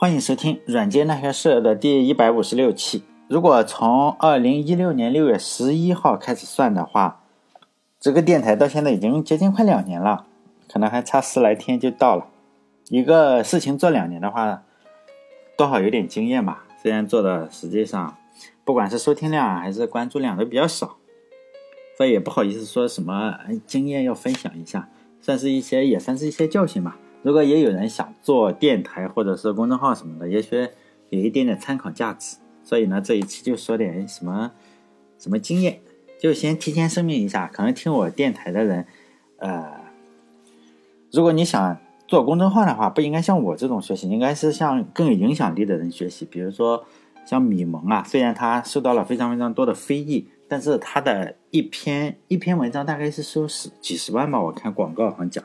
欢迎收听《软件那些事》的第一百五十六期。如果从二零一六年六月十一号开始算的话，这个电台到现在已经接近快两年了，可能还差十来天就到了。一个事情做两年的话，多少有点经验吧。虽然做的实际上，不管是收听量还是关注量都比较少，所以也不好意思说什么经验要分享一下，算是一些也算是一些教训吧。如果也有人想做电台或者是公众号什么的，也许有一点点参考价值。所以呢，这一期就说点什么什么经验，就先提前声明一下，可能听我电台的人，呃，如果你想做公众号的话，不应该像我这种学习，应该是向更有影响力的人学习。比如说像米蒙啊，虽然他受到了非常非常多的非议，但是他的一篇一篇文章大概是收十几十万吧，我看广告好像讲。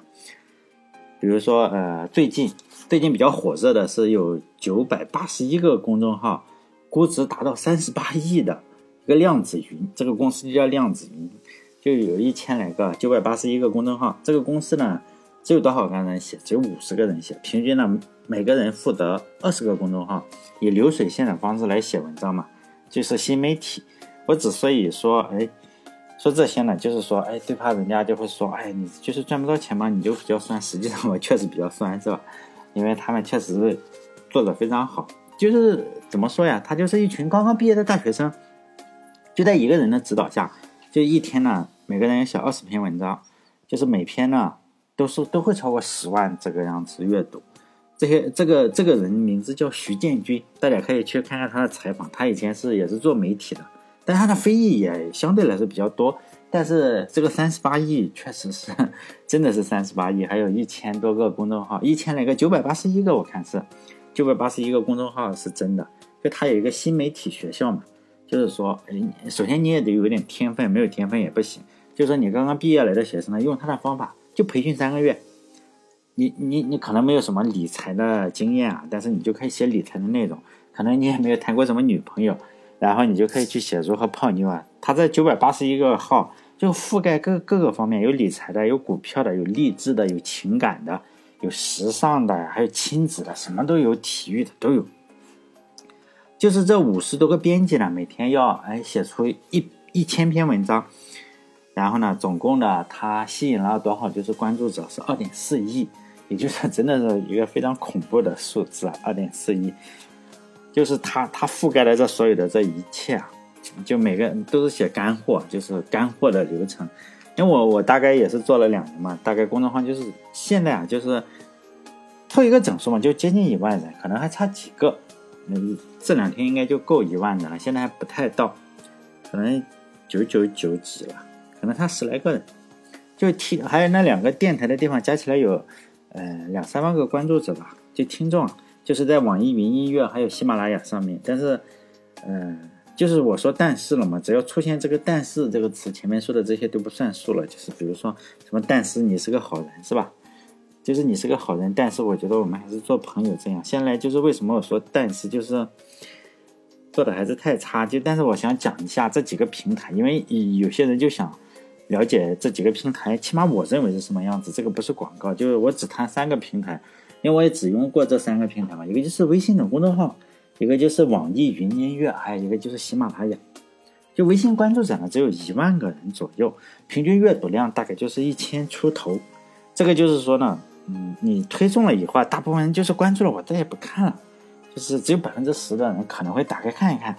比如说，呃，最近最近比较火热的是有九百八十一个公众号，估值达到三十八亿的一个量子云，这个公司就叫量子云，就有一千来个九百八十一个公众号。这个公司呢，只有多少个人写？只有五十个人写，平均呢每个人负责二十个公众号，以流水线的方式来写文章嘛，就是新媒体。我之所以说，哎。说这些呢，就是说，哎，最怕人家就会说，哎，你就是赚不到钱嘛，你就比较酸。实际上我确实比较酸，是吧？因为他们确实做的非常好。就是怎么说呀？他就是一群刚刚毕业的大学生，就在一个人的指导下，就一天呢，每个人写二十篇文章，就是每篇呢都是都会超过十万这个样子阅读。这些这个这个人名字叫徐建军，大家可以去看看他的采访。他以前是也是做媒体的。但他的非议也相对来说比较多，但是这个三十八亿确实是真的是三十八亿，还有一千多个公众号，一千来个九百八十一个，我看是九百八十一个公众号是真的。就他有一个新媒体学校嘛，就是说，首先你也得有点天分，没有天分也不行。就说你刚刚毕业来的学生呢，用他的方法就培训三个月，你你你可能没有什么理财的经验啊，但是你就可以写理财的内容，可能你也没有谈过什么女朋友。然后你就可以去写如何泡妞啊！他这九百八十一个号就覆盖各各个方面，有理财的，有股票的，有励志的，有情感的，有时尚的，还有亲子的，什么都有，体育的都有。就是这五十多个编辑呢，每天要哎写出一一千篇文章，然后呢，总共的他吸引了多少？就是关注者是二点四亿，也就是真的是一个非常恐怖的数字啊，二点四亿。就是他，他覆盖了这所有的这一切啊，就每个都是写干货，就是干货的流程。因为我我大概也是做了两年嘛，大概公众号就是现在啊，就是凑一个整数嘛，就接近一万人，可能还差几个。嗯，这两天应该就够一万的了，现在还不太到，可能九九九几了，可能差十来个人。就听还有那两个电台的地方加起来有呃两三万个关注者吧，就听众啊。就是在网易云音乐还有喜马拉雅上面，但是，嗯，就是我说但是了嘛，只要出现这个但是这个词，前面说的这些都不算数了。就是比如说什么，但是你是个好人，是吧？就是你是个好人，但是我觉得我们还是做朋友这样。先来就是为什么我说但是，就是做的还是太差。就但是我想讲一下这几个平台，因为有些人就想了解这几个平台，起码我认为是什么样子。这个不是广告，就是我只谈三个平台。因为我也只用过这三个平台嘛，一个就是微信的公众号，一个就是网易云音乐，还有一个就是喜马拉雅。就微信关注者呢，只有一万个人左右，平均阅读量大概就是一千出头。这个就是说呢，嗯，你推送了以后，大部分人就是关注了，我再也不看了，就是只有百分之十的人可能会打开看一看。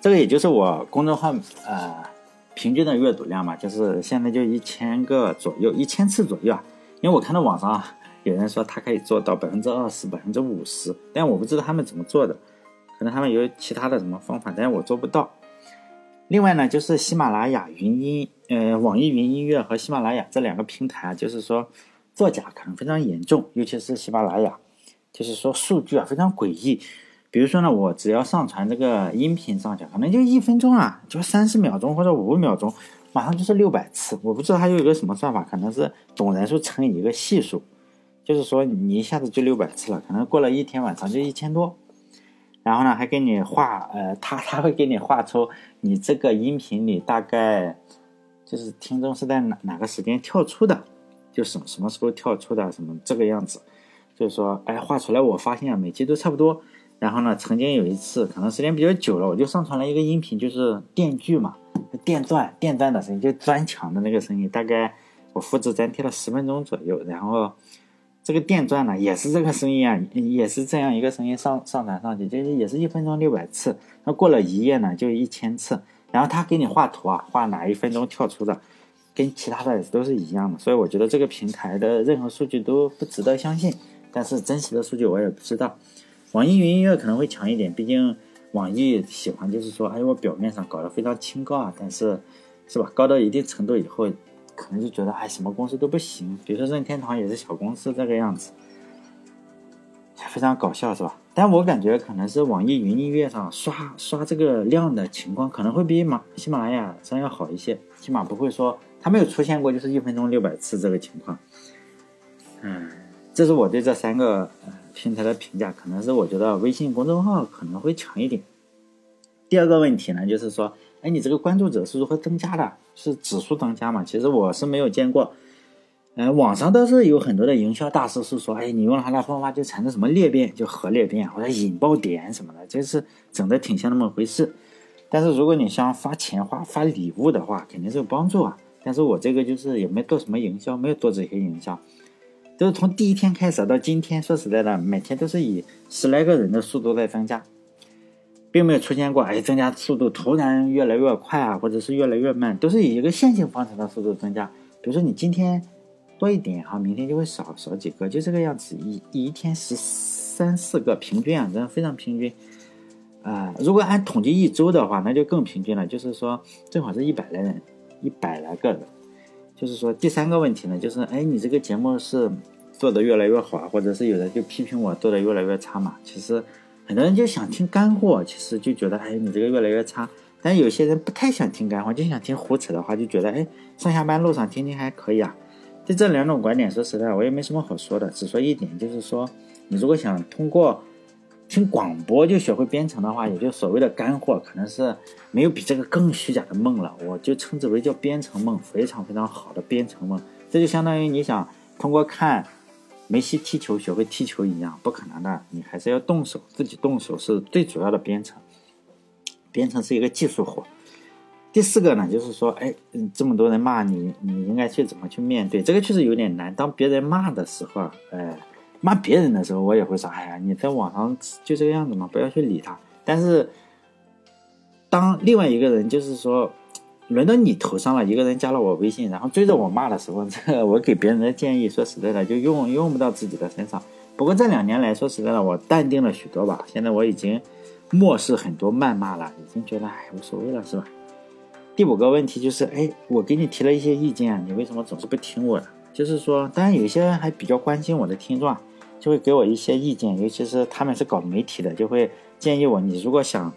这个也就是我公众号呃平均的阅读量嘛，就是现在就一千个左右，一千次左右啊。因为我看到网上啊。有人说他可以做到百分之二十、百分之五十，但我不知道他们怎么做的，可能他们有其他的什么方法，但是我做不到。另外呢，就是喜马拉雅云音、呃，网易云音乐和喜马拉雅这两个平台啊，就是说作假可能非常严重，尤其是喜马拉雅，就是说数据啊非常诡异。比如说呢，我只要上传这个音频上去，可能就一分钟啊，就三十秒钟或者五秒钟，马上就是六百次。我不知道它有一个什么算法，可能是总人数乘以一个系数。就是说，你一下子就六百次了，可能过了一天晚上就一千多，然后呢，还给你画，呃，他他会给你画出你这个音频里大概就是听众是在哪哪个时间跳出的，就什什么时候跳出的，什么这个样子，就是说，哎，画出来我发现每期都差不多。然后呢，曾经有一次，可能时间比较久了，我就上传了一个音频，就是电锯嘛，电钻、电钻的声音，就钻墙的那个声音，大概我复制粘贴了十分钟左右。然后这个电钻呢，也是这个声音啊，也是这样一个声音上上传上去，就是也是一分钟六百次。那过了一夜呢，就一千次。然后他给你画图啊，画哪一分钟跳出的，跟其他的都是一样的。所以我觉得这个平台的任何数据都不值得相信。但是真实的数据我也不知道。网易云音乐可能会强一点，毕竟网易喜欢就是说，哎，我表面上搞得非常清高啊，但是，是吧？高到一定程度以后，可能就觉得，哎，什么公司都不行。比如说任天堂也是小公司这个样子，非常搞笑，是吧？但我感觉可能是网易云音乐上刷刷这个量的情况，可能会比马喜马拉雅上要好一些，起码不会说它没有出现过就是一分钟六百次这个情况。嗯，这是我对这三个。平台的评价可能是我觉得微信公众号可能会强一点。第二个问题呢，就是说，哎，你这个关注者是如何增加的？是指数增加嘛？其实我是没有见过。嗯，网上倒是有很多的营销大师是说，哎，你用了他的方法就产生什么裂变，就核裂变或者引爆点什么的，就是整的挺像那么回事。但是如果你想发钱花发礼物的话，肯定是有帮助啊。但是我这个就是也没做什么营销，没有做这些营销。都是从第一天开始到今天，说实在的，每天都是以十来个人的速度在增加，并没有出现过哎增加速度突然越来越快啊，或者是越来越慢，都是以一个线性方程的速度增加。比如说你今天多一点哈，明天就会少少几个，就这个样子，一一天十三四个，平均啊，真的非常平均啊。如果按统计一周的话，那就更平均了，就是说正好是一百来人，一百来个人。就是说，第三个问题呢，就是哎，你这个节目是做的越来越好啊，或者是有人就批评我做的越来越差嘛？其实很多人就想听干货，其实就觉得哎，你这个越来越差。但有些人不太想听干货，就想听胡扯的话，就觉得哎，上下班路上听听还可以啊。对这两种观点，说实在，我也没什么好说的，只说一点，就是说，你如果想通过。听广播就学会编程的话，也就所谓的干货，可能是没有比这个更虚假的梦了。我就称之为叫编程梦，非常非常好的编程梦。这就相当于你想通过看梅西踢球学会踢球一样，不可能的。你还是要动手，自己动手是最主要的编程。编程是一个技术活。第四个呢，就是说，哎，这么多人骂你，你应该去怎么去面对？这个确实有点难。当别人骂的时候，哎。骂别人的时候，我也会说：“哎呀，你在网上就这个样子嘛，不要去理他。”但是，当另外一个人就是说，轮到你头上了，一个人加了我微信，然后追着我骂的时候，这我给别人的建议，说实在的，就用用不到自己的身上。不过这两年来说实在的，我淡定了许多吧。现在我已经漠视很多谩骂了，已经觉得哎无所谓了，是吧？第五个问题就是，哎，我给你提了一些意见，你为什么总是不听我的？就是说，当然有些人还比较关心我的听众。就会给我一些意见，尤其是他们是搞媒体的，就会建议我：你如果想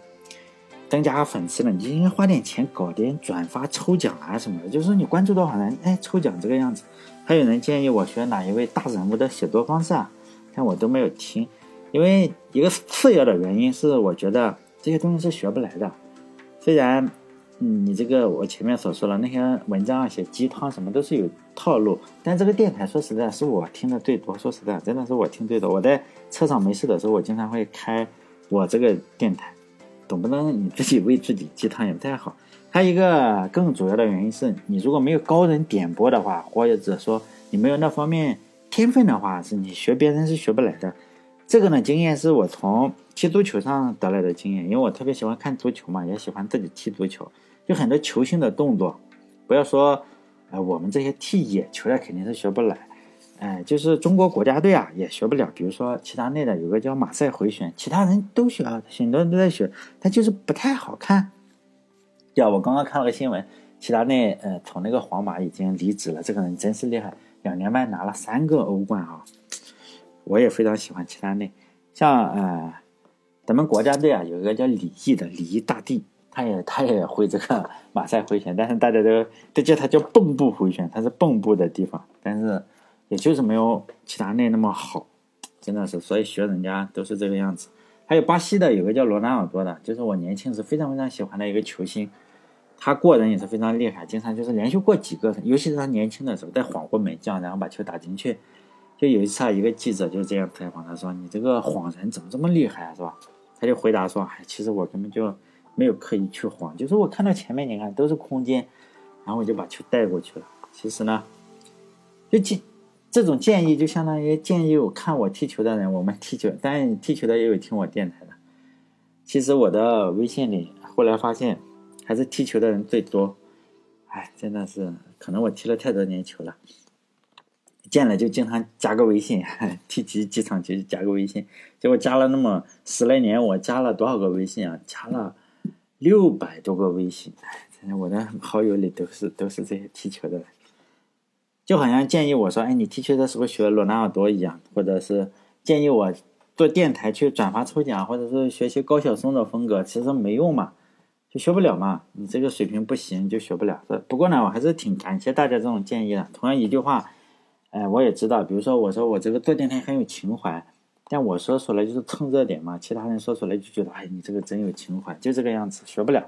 增加粉丝了，你就应该花点钱搞点转发、抽奖啊什么的。就是说你关注多少人，哎，抽奖这个样子。还有人建议我学哪一位大人物的写作方式啊，但我都没有听，因为一个次要的原因是，我觉得这些东西是学不来的。虽然。嗯，你这个我前面所说的那些文章啊，写鸡汤什么都是有套路，但这个电台说实在，是我听的最多。说实在，真的是我听最多。我在车上没事的时候，我经常会开我这个电台，总不能你自己喂自己鸡汤也不太好。还有一个更主要的原因是，你如果没有高人点拨的话，或者说你没有那方面天分的话，是你学别人是学不来的。这个呢，经验是我从踢足球上得来的经验，因为我特别喜欢看足球嘛，也喜欢自己踢足球。就很多球星的动作，不要说，呃，我们这些踢野球的肯定是学不来，哎，就是中国国家队啊也学不了。比如说齐达内的有个叫马赛回旋，其他人都学啊，很多人都在学，他就是不太好看。呀，我刚刚看了个新闻，齐达内呃从那个皇马已经离职了，这个人真是厉害，两年半拿了三个欧冠啊！我也非常喜欢齐达内，像呃咱们国家队啊有一个叫李毅的李毅大帝。他也他也会这个马赛回旋，但是大家都都叫他叫蚌埠回旋，他是蚌埠的地方，但是也就是没有齐达内那么好，真的是，所以学人家都是这个样子。还有巴西的有个叫罗纳尔多的，就是我年轻时非常非常喜欢的一个球星，他过人也是非常厉害，经常就是连续过几个，尤其是他年轻的时候在晃过门将，然后把球打进去，就有一次啊，一个记者就这样采访他说：“你这个晃人怎么这么厉害啊？是吧？”他就回答说：“哎，其实我根本就没有刻意去晃，就是我看到前面你看都是空间，然后我就把球带过去了。其实呢，就进这种建议就相当于建议我看我踢球的人，我们踢球，当然踢球的也有听我电台的。其实我的微信里后来发现，还是踢球的人最多。哎，真的是可能我踢了太多年球了。”见了就经常加个微信，踢几几场球就加个微信，结果加了那么十来年，我加了多少个微信啊？加了六百多个微信，哎，我的好友里都是都是这些踢球的人，就好像建议我说，哎，你踢球的时候学罗纳尔多一样，或者是建议我做电台去转发抽奖，或者是学习高晓松的风格，其实没用嘛，就学不了嘛，你这个水平不行就学不了。不过呢，我还是挺感谢大家这种建议的。同样一句话。哎，我也知道，比如说我说我这个做电台很有情怀，但我说出来就是蹭热点嘛，其他人说出来就觉得，哎，你这个真有情怀，就这个样子，学不了。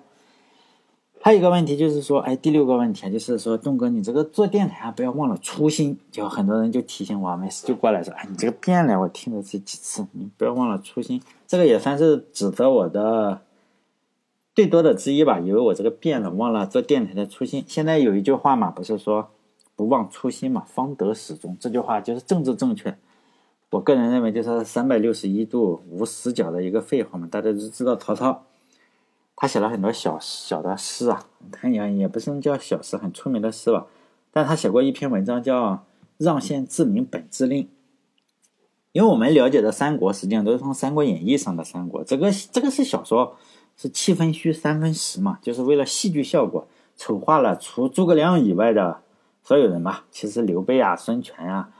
还有一个问题就是说，哎，第六个问题啊就是说，东哥，你这个做电台啊，不要忘了初心。就很多人就提醒我，没事就过来说，哎，你这个变了，我听了这几次，你不要忘了初心。这个也算是指责我的最多的之一吧，以为我这个变了，忘了做电台的初心。现在有一句话嘛，不是说。不忘初心嘛，方得始终。这句话就是政治正确。我个人认为，就是三百六十一度无死角的一个废话嘛。大家都知道曹操，他写了很多小小的诗啊，他也也不是叫小诗，很出名的诗吧。但他写过一篇文章叫《让贤自明本志令》。因为我们了解的三国，实际上都是从《三国演义》上的三国。这个这个是小说，是七分虚三分实嘛，就是为了戏剧效果，丑化了除诸葛亮以外的。所有人吧，其实刘备啊、孙权啊、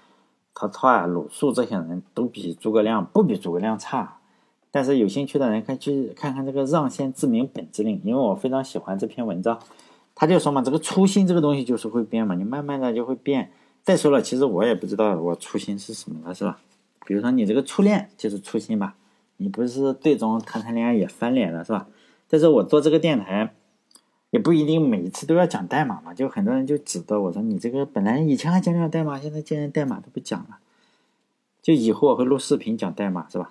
曹操啊、鲁肃这些人都比诸葛亮不比诸葛亮差。但是有兴趣的人可以去看看这个“让先自明本之令”，因为我非常喜欢这篇文章。他就说嘛，这个初心这个东西就是会变嘛，你慢慢的就会变。再说了，其实我也不知道我初心是什么了，是吧？比如说你这个初恋就是初心吧，你不是最终谈谈恋爱也翻脸了，是吧？但是我做这个电台。也不一定每一次都要讲代码嘛，就很多人就指责我说你这个本来以前还讲讲代码，现在竟然代码都不讲了。就以后我会录视频讲代码是吧？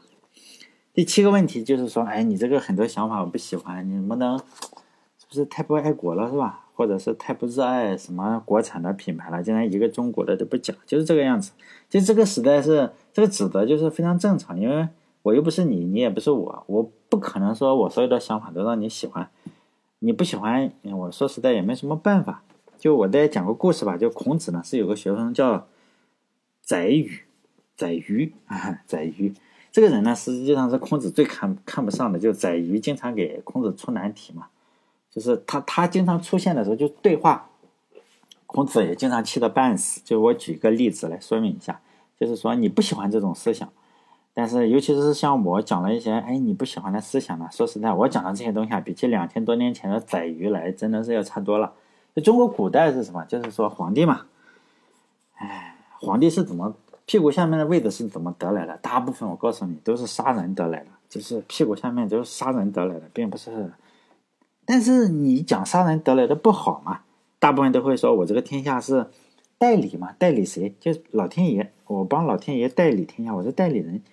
第七个问题就是说，哎，你这个很多想法我不喜欢，你能不能是不是太不爱国了是吧？或者是太不热爱什么国产的品牌了？竟然一个中国的都不讲，就是这个样子。就这个时代是这个指责就是非常正常，因为我又不是你，你也不是我，我不可能说我所有的想法都让你喜欢。你不喜欢，我说实在也没什么办法。就我再讲个故事吧。就孔子呢是有个学生叫宰予，宰予啊，宰予这个人呢实际上是孔子最看看不上的。就宰予经常给孔子出难题嘛，就是他他经常出现的时候就对话，孔子也经常气得半死。就我举个例子来说明一下，就是说你不喜欢这种思想。但是，尤其是像我讲了一些，哎，你不喜欢的思想呢？说实在，我讲的这些东西啊，比起两千多年前的宰鱼来，真的是要差多了。中国古代是什么？就是说皇帝嘛，哎，皇帝是怎么屁股下面的位置是怎么得来的？大部分我告诉你，都是杀人得来的，就是屁股下面都是杀人得来的，并不是。但是你讲杀人得来的不好嘛？大部分都会说我这个天下是代理嘛？代理谁？就是老天爷，我帮老天爷代理天下，我是代理人。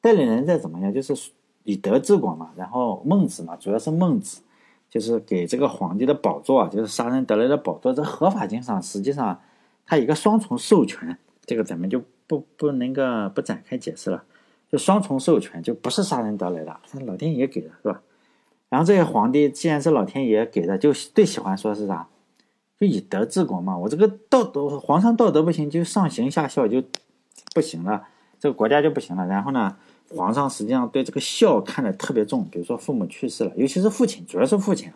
代理人再怎么样，就是以德治国嘛。然后孟子嘛，主要是孟子，就是给这个皇帝的宝座，就是杀人得来的宝座。这合法经上实际上它一个双重授权，这个咱们就不不那个不展开解释了。就双重授权，就不是杀人得来的，是老天爷给的，是吧？然后这些皇帝既然是老天爷给的，就最喜欢说是啥？就以德治国嘛。我这个道德，皇上道德不行，就上行下效就不行了，这个国家就不行了。然后呢？皇上实际上对这个孝看得特别重，比如说父母去世了，尤其是父亲，主要是父亲，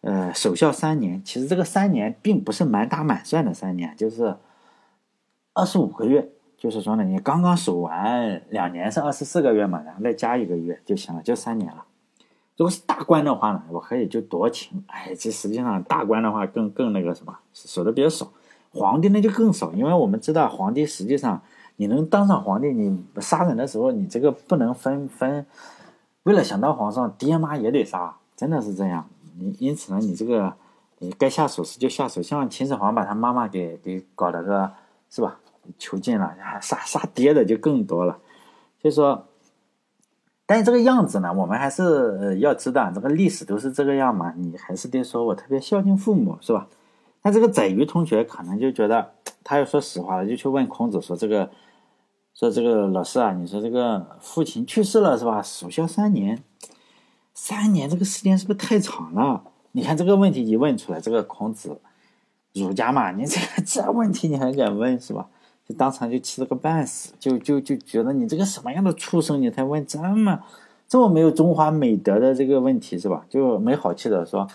呃，守孝三年。其实这个三年并不是满打满算的三年，就是二十五个月。就是说呢，你刚刚守完两年是二十四个月嘛，然后再加一个月就行了，就三年了。如果是大官的话呢，我可以就多请。哎，这实际上大官的话更更那个什么，守的比较少。皇帝那就更少，因为我们知道皇帝实际上。你能当上皇帝，你杀人的时候，你这个不能分分，为了想当皇上，爹妈也得杀，真的是这样。你因此呢，你这个你该下手时就下手，像秦始皇把他妈妈给给搞了个，是吧？囚禁了，杀杀爹的就更多了。就说，但是这个样子呢，我们还是要知道，这个历史都是这个样嘛。你还是得说我特别孝敬父母，是吧？那这个宰予同学可能就觉得，他要说实话了，就去问孔子说：“这个，说这个老师啊，你说这个父亲去世了是吧？守孝三年，三年这个时间是不是太长了？你看这个问题一问出来，这个孔子，儒家嘛，你这个这问题你还敢问是吧？就当场就气了个半死，就就就觉得你这个什么样的畜生，你才问这么这么没有中华美德的这个问题是吧？就没好气的说。”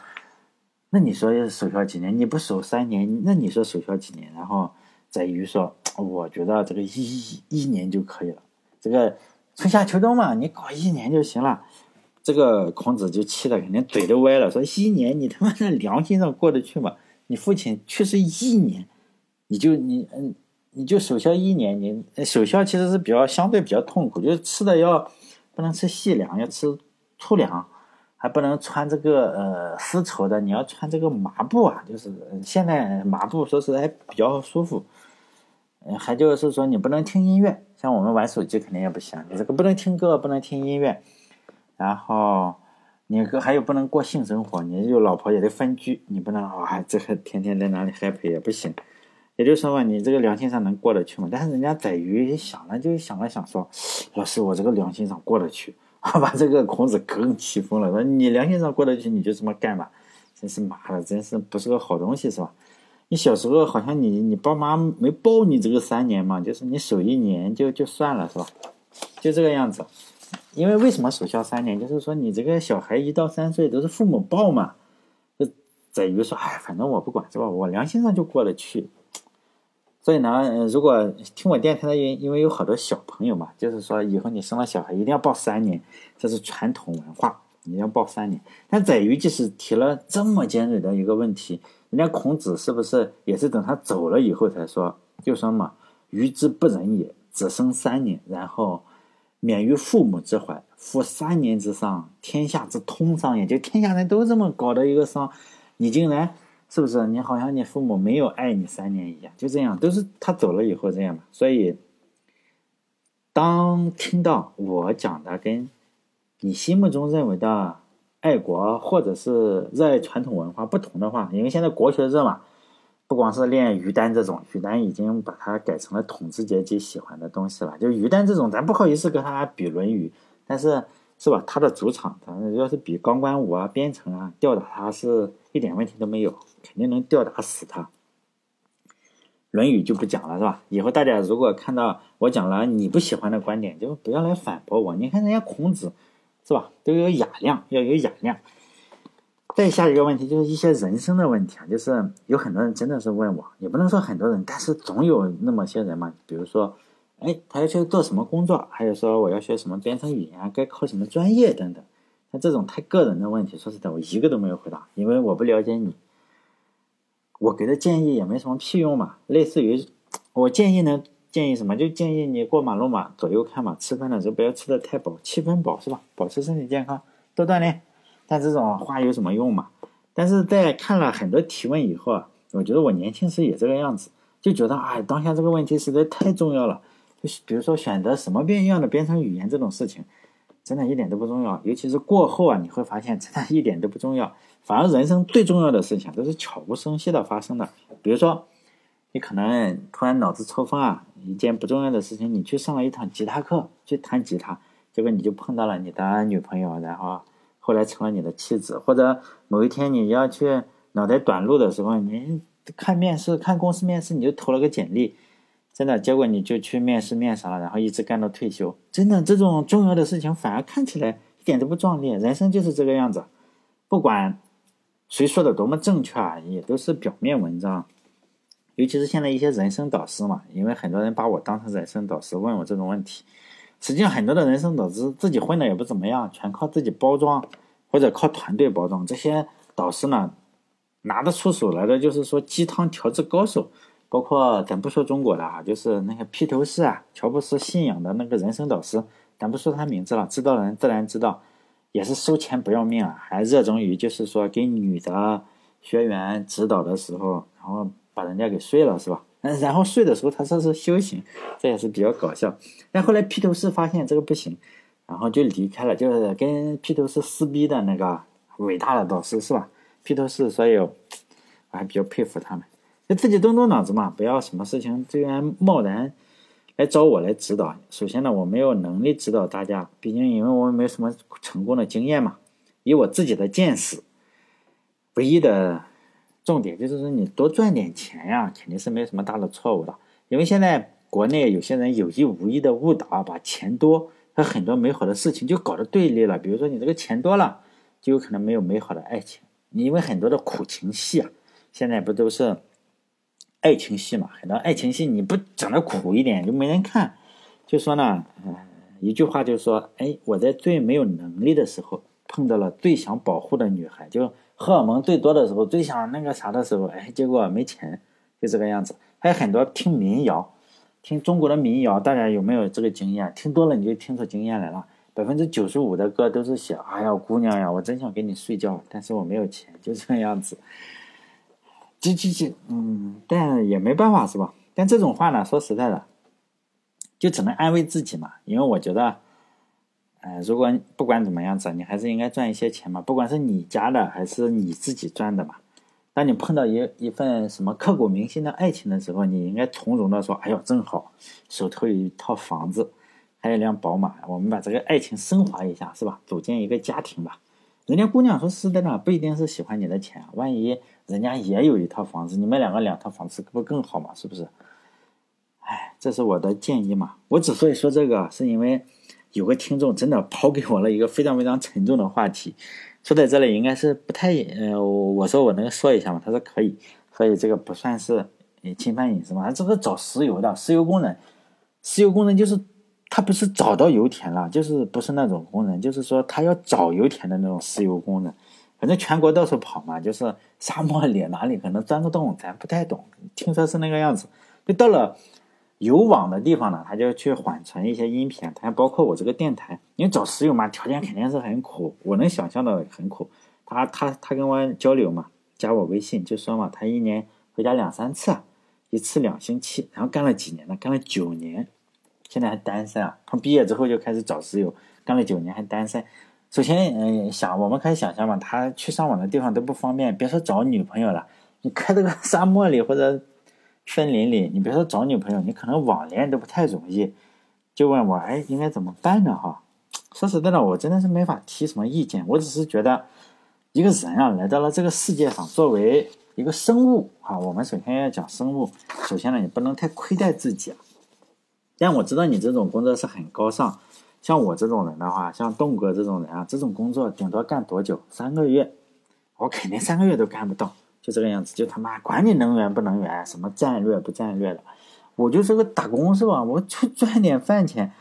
那你说守孝几年？你不守三年，那你说守孝几年？然后宰予说：“我觉得这个一一年就可以了，这个春夏秋冬嘛，你搞一年就行了。”这个孔子就气的肯定嘴都歪了，说：“一年你他妈的良心上过得去吗？你父亲去世一年，你就你嗯你就守孝一年，你守孝其实是比较相对比较痛苦，就是吃的要不能吃细粮，要吃粗粮。”还不能穿这个呃丝绸的，你要穿这个麻布啊，就是现在麻布说实在比较舒服。嗯，还就是说你不能听音乐，像我们玩手机肯定也不行，你这个不能听歌，不能听音乐。然后你个还有不能过性生活，你有老婆也得分居，你不能啊这个天天在哪里 happy 也不行。也就是说嘛，你这个良心上能过得去吗？但是人家宰鱼想了就想了想说，老师我这个良心上过得去。把这个孔子更气疯了，说你良心上过得去，你就这么干吧，真是妈的，真是不是个好东西，是吧？你小时候好像你你爸妈没抱你这个三年嘛，就是你守一年就就算了，是吧？就这个样子。因为为什么守孝三年？就是说你这个小孩一到三岁都是父母抱嘛，就在于说，哎，反正我不管，是吧？我良心上就过得去。所以呢，如果听我电台的，因因为有好多小朋友嘛，就是说以后你生了小孩一定要抱三年，这是传统文化，你要抱三年。但宰予即使提了这么尖锐的一个问题，人家孔子是不是也是等他走了以后才说，就说嘛，予之不仁也，只生三年，然后免于父母之怀，负三年之丧，天下之通丧也，就天下人都这么搞的一个丧，你竟然。是不是你好像你父母没有爱你三年一样？就这样，都是他走了以后这样嘛。所以，当听到我讲的跟你心目中认为的爱国或者是热爱传统文化不同的话，因为现在国学热嘛，不光是练于丹这种，于丹已经把它改成了统治阶级喜欢的东西了。就于丹这种，咱不好意思跟他比《论语》，但是。是吧？他的主场，他要是比钢管舞啊、编程啊，吊打他是一点问题都没有，肯定能吊打死他。《论语》就不讲了，是吧？以后大家如果看到我讲了你不喜欢的观点，就不要来反驳我。你看人家孔子，是吧？都有雅量，要有雅量。再下一个问题就是一些人生的问题啊，就是有很多人真的是问我，也不能说很多人，但是总有那么些人嘛，比如说。哎，他要去做什么工作？还有说我要学什么编程语言？该考什么专业等等？像这种太个人的问题，说实在，我一个都没有回答，因为我不了解你。我给的建议也没什么屁用嘛。类似于我建议呢，建议什么？就建议你过马路嘛，左右看嘛，吃饭的时候不要吃的太饱，七分饱是吧？保持身体健康，多锻炼。但这种话有什么用嘛？但是在看了很多提问以后啊，我觉得我年轻时也这个样子，就觉得哎，当下这个问题实在太重要了。就是比如说选择什么变样的编程语言这种事情，真的一点都不重要。尤其是过后啊，你会发现真的一点都不重要。反而人生最重要的事情都是悄无声息的发生的。比如说，你可能突然脑子抽风啊，一件不重要的事情，你去上了一堂吉他课，去弹吉他，结果你就碰到了你的女朋友，然后后来成了你的妻子。或者某一天你要去脑袋短路的时候，你看面试，看公司面试，你就投了个简历。真的，结果你就去面试面上了，然后一直干到退休。真的，这种重要的事情反而看起来一点都不壮烈。人生就是这个样子，不管谁说的多么正确啊，也都是表面文章。尤其是现在一些人生导师嘛，因为很多人把我当成人生导师问我这种问题。实际上，很多的人生导师自己混的也不怎么样，全靠自己包装或者靠团队包装。这些导师呢，拿得出手来的就是说鸡汤调制高手。包括咱不说中国的啊，就是那个披头士啊，乔布斯信仰的那个人生导师，咱不说他名字了，知道的人自然知道，也是收钱不要命啊，还热衷于就是说给女的学员指导的时候，然后把人家给睡了是吧？嗯，然后睡的时候他说是修行，这也是比较搞笑。但后来披头士发现这个不行，然后就离开了，就是跟披头士撕逼的那个伟大的导师是吧？披头士，所以我还比较佩服他们。自己动动脑子嘛，不要什么事情这样贸然来找我来指导。首先呢，我没有能力指导大家，毕竟因为我没什么成功的经验嘛。以我自己的见识，唯一的重点就是说，你多赚点钱呀，肯定是没什么大的错误的。因为现在国内有些人有意无意的误导，把钱多和很多美好的事情就搞得对立了。比如说，你这个钱多了，就有可能没有美好的爱情。因为很多的苦情戏啊，现在不都是爱情戏嘛？很多爱情戏你不整的苦一点，就没人看。就说呢，一句话就是说，哎，我在最没有能力的时候。碰到了最想保护的女孩，就荷尔蒙最多的时候，最想那个啥的时候，哎，结果没钱，就这个样子。还有很多听民谣，听中国的民谣，大家有没有这个经验？听多了你就听出经验来了。百分之九十五的歌都是写，哎呀，姑娘呀，我真想跟你睡觉，但是我没有钱，就这个样子。这这这，嗯，但也没办法，是吧？但这种话呢，说实在的，就只能安慰自己嘛，因为我觉得。哎，如果不管怎么样子，你还是应该赚一些钱嘛，不管是你家的还是你自己赚的嘛。当你碰到一一份什么刻骨铭心的爱情的时候，你应该从容的说：“哎呦，正好手头有一套房子，还有一辆宝马，我们把这个爱情升华一下，是吧？组建一个家庭吧。”人家姑娘说是的呢，不一定是喜欢你的钱，万一人家也有一套房子，你们两个两套房子不更好嘛？是不是？哎，这是我的建议嘛。我之所以说这个，是因为。有个听众真的抛给我了一个非常非常沉重的话题，说在这里应该是不太呃，我说我能说一下吗？他说可以，所以这个不算是侵犯隐私嘛？这个找石油的石油工人，石油工人就是他不是找到油田了，就是不是那种工人，就是说他要找油田的那种石油工人，反正全国到处跑嘛，就是沙漠里哪里可能钻个洞，咱不太懂，听说是那个样子，就到了。有网的地方呢，他就去缓存一些音频，还包括我这个电台。因为找石油嘛，条件肯定是很苦，我能想象到很苦。他他他跟我交流嘛，加我微信就说嘛，他一年回家两三次，一次两星期，然后干了几年呢？干了九年，现在还单身啊。从毕业之后就开始找石油，干了九年还单身。首先，嗯，想我们可以想象嘛，他去上网的地方都不方便，别说找女朋友了，你开这个沙漠里或者。森林里，你别说找女朋友，你可能网恋都不太容易。就问我，哎，应该怎么办呢？哈，说实在的，我真的是没法提什么意见。我只是觉得，一个人啊，来到了这个世界上，作为一个生物啊，我们首先要讲生物。首先呢，你不能太亏待自己。但我知道你这种工作是很高尚。像我这种人的话，像栋哥这种人啊，这种工作顶多干多久？三个月，我肯定三个月都干不到。就这个样子，就他妈管你能源不能源，什么战略不战略的，我就是个打工是吧？我就赚点饭钱，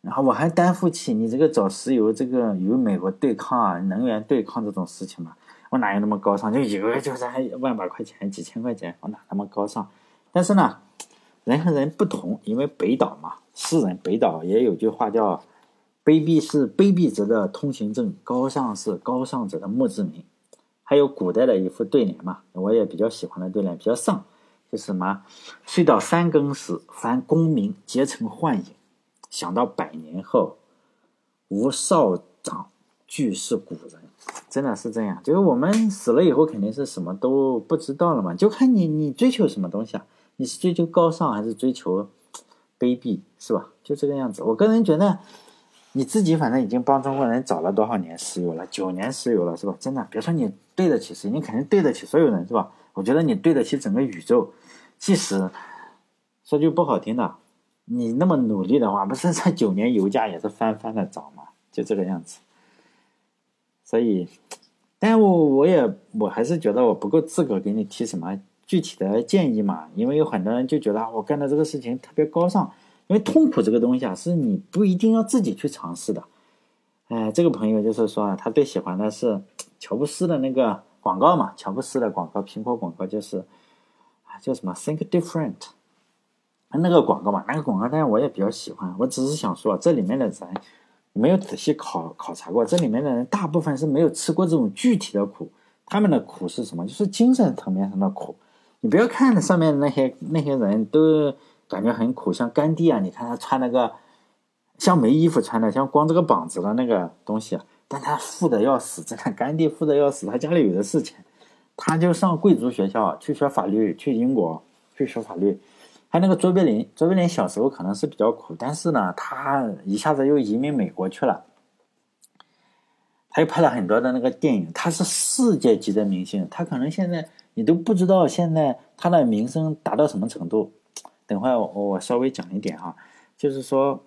然后我还担负起你这个找石油这个与美国对抗啊，能源对抗这种事情嘛？我哪有那么高尚？就一个月就咱万把块钱、几千块钱，我哪那么高尚？但是呢，人和人不同，因为北岛嘛，诗人北岛也有句话叫“卑鄙是卑鄙者的通行证，高尚是高尚者的墓志铭”。还有古代的一副对联嘛，我也比较喜欢的对联，比较丧，就是什么“睡到三更时，凡功名皆成幻影；想到百年后，吾少长俱是古人。”真的是这样，就是我们死了以后，肯定是什么都不知道了嘛，就看你你追求什么东西啊？你是追求高尚还是追求卑鄙，是吧？就这个样子。我个人觉得。你自己反正已经帮中国人找了多少年石油了？九年石油了，是吧？真的，别说你对得起谁，你肯定对得起所有人，是吧？我觉得你对得起整个宇宙。即使说句不好听的，你那么努力的话，不是这九年油价也是翻番的涨吗？就这个样子。所以，但我我也我还是觉得我不够资格给你提什么具体的建议嘛，因为有很多人就觉得我干的这个事情特别高尚。因为痛苦这个东西啊，是你不一定要自己去尝试的。哎，这个朋友就是说啊，他最喜欢的是 乔布斯的那个广告嘛，乔布斯的广告，苹果广告就是啊，叫什么 “Think Different”，那个广告嘛，那个广告，但是我也比较喜欢。我只是想说，这里面的人没有仔细考考察过，这里面的人大部分是没有吃过这种具体的苦。他们的苦是什么？就是精神层面上的苦。你不要看上面那些那些人都感觉很苦，像甘地啊，你看他穿那个像没衣服穿的，像光这个膀子的那个东西，但他富的要死，真的甘地富的要死，他家里有的是钱，他就上贵族学校去学法律，去英国去学法律。还有那个卓别林，卓别林小时候可能是比较苦，但是呢，他一下子又移民美国去了。他又拍了很多的那个电影，他是世界级的明星。他可能现在你都不知道，现在他的名声达到什么程度。等会我我稍微讲一点啊，就是说，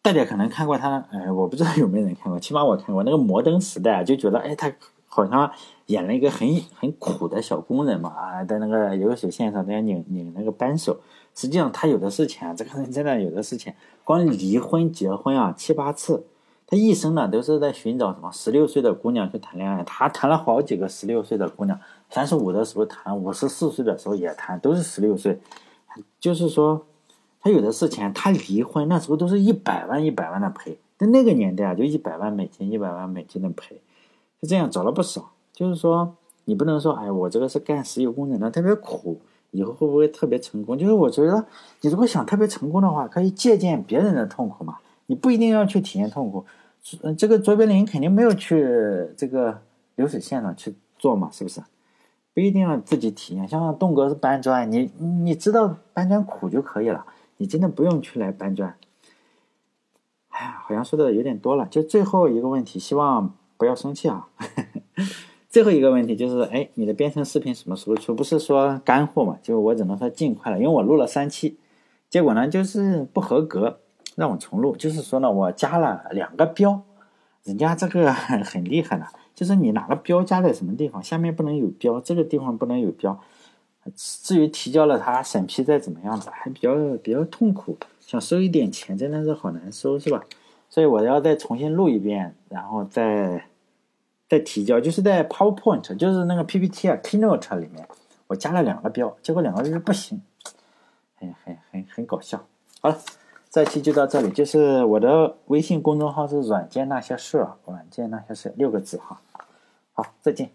大家可能看过他，哎，我不知道有没有人看过，起码我看过那个《摩登时代》，就觉得哎，他好像演了一个很很苦的小工人嘛啊，在那个流水线上在拧拧那个扳手。实际上他有的是钱，这个人真的有的是钱，光离婚结婚啊七八次。他一生呢都是在寻找什么十六岁的姑娘去谈恋爱，他谈了好几个十六岁的姑娘，三十五的时候谈，五十四岁的时候也谈，都是十六岁。就是说，他有的是钱，他离婚那时候都是一百万一百万的赔，在那个年代啊，就一百万美金一百万美金的赔，就这样找了不少。就是说，你不能说，哎，我这个是干石油工程的，特别苦，以后会不会特别成功？就是我觉得，你如果想特别成功的话，可以借鉴别人的痛苦嘛。你不一定要去体验痛苦，嗯，这个卓别林肯定没有去这个流水线上去做嘛，是不是？不一定要自己体验。像栋哥是搬砖，你你知道搬砖苦就可以了，你真的不用去来搬砖。哎呀，好像说的有点多了，就最后一个问题，希望不要生气啊。最后一个问题就是，哎，你的编程视频什么时候出？不是说干货嘛？就我只能说尽快了，因为我录了三期，结果呢就是不合格。让我重录，就是说呢，我加了两个标，人家这个 很厉害的，就是你哪个标加在什么地方，下面不能有标，这个地方不能有标。至于提交了，他审批再怎么样子，还比较比较痛苦，想收一点钱真的是好难收，是吧？所以我要再重新录一遍，然后再再提交，就是在 PowerPoint，就是那个 PPT 啊，Keynote 里面，我加了两个标，结果两个就是不行，很很很很搞笑。好了。这期就到这里，就是我的微信公众号是“软件那些事”，软件那些事六个字哈。好，再见。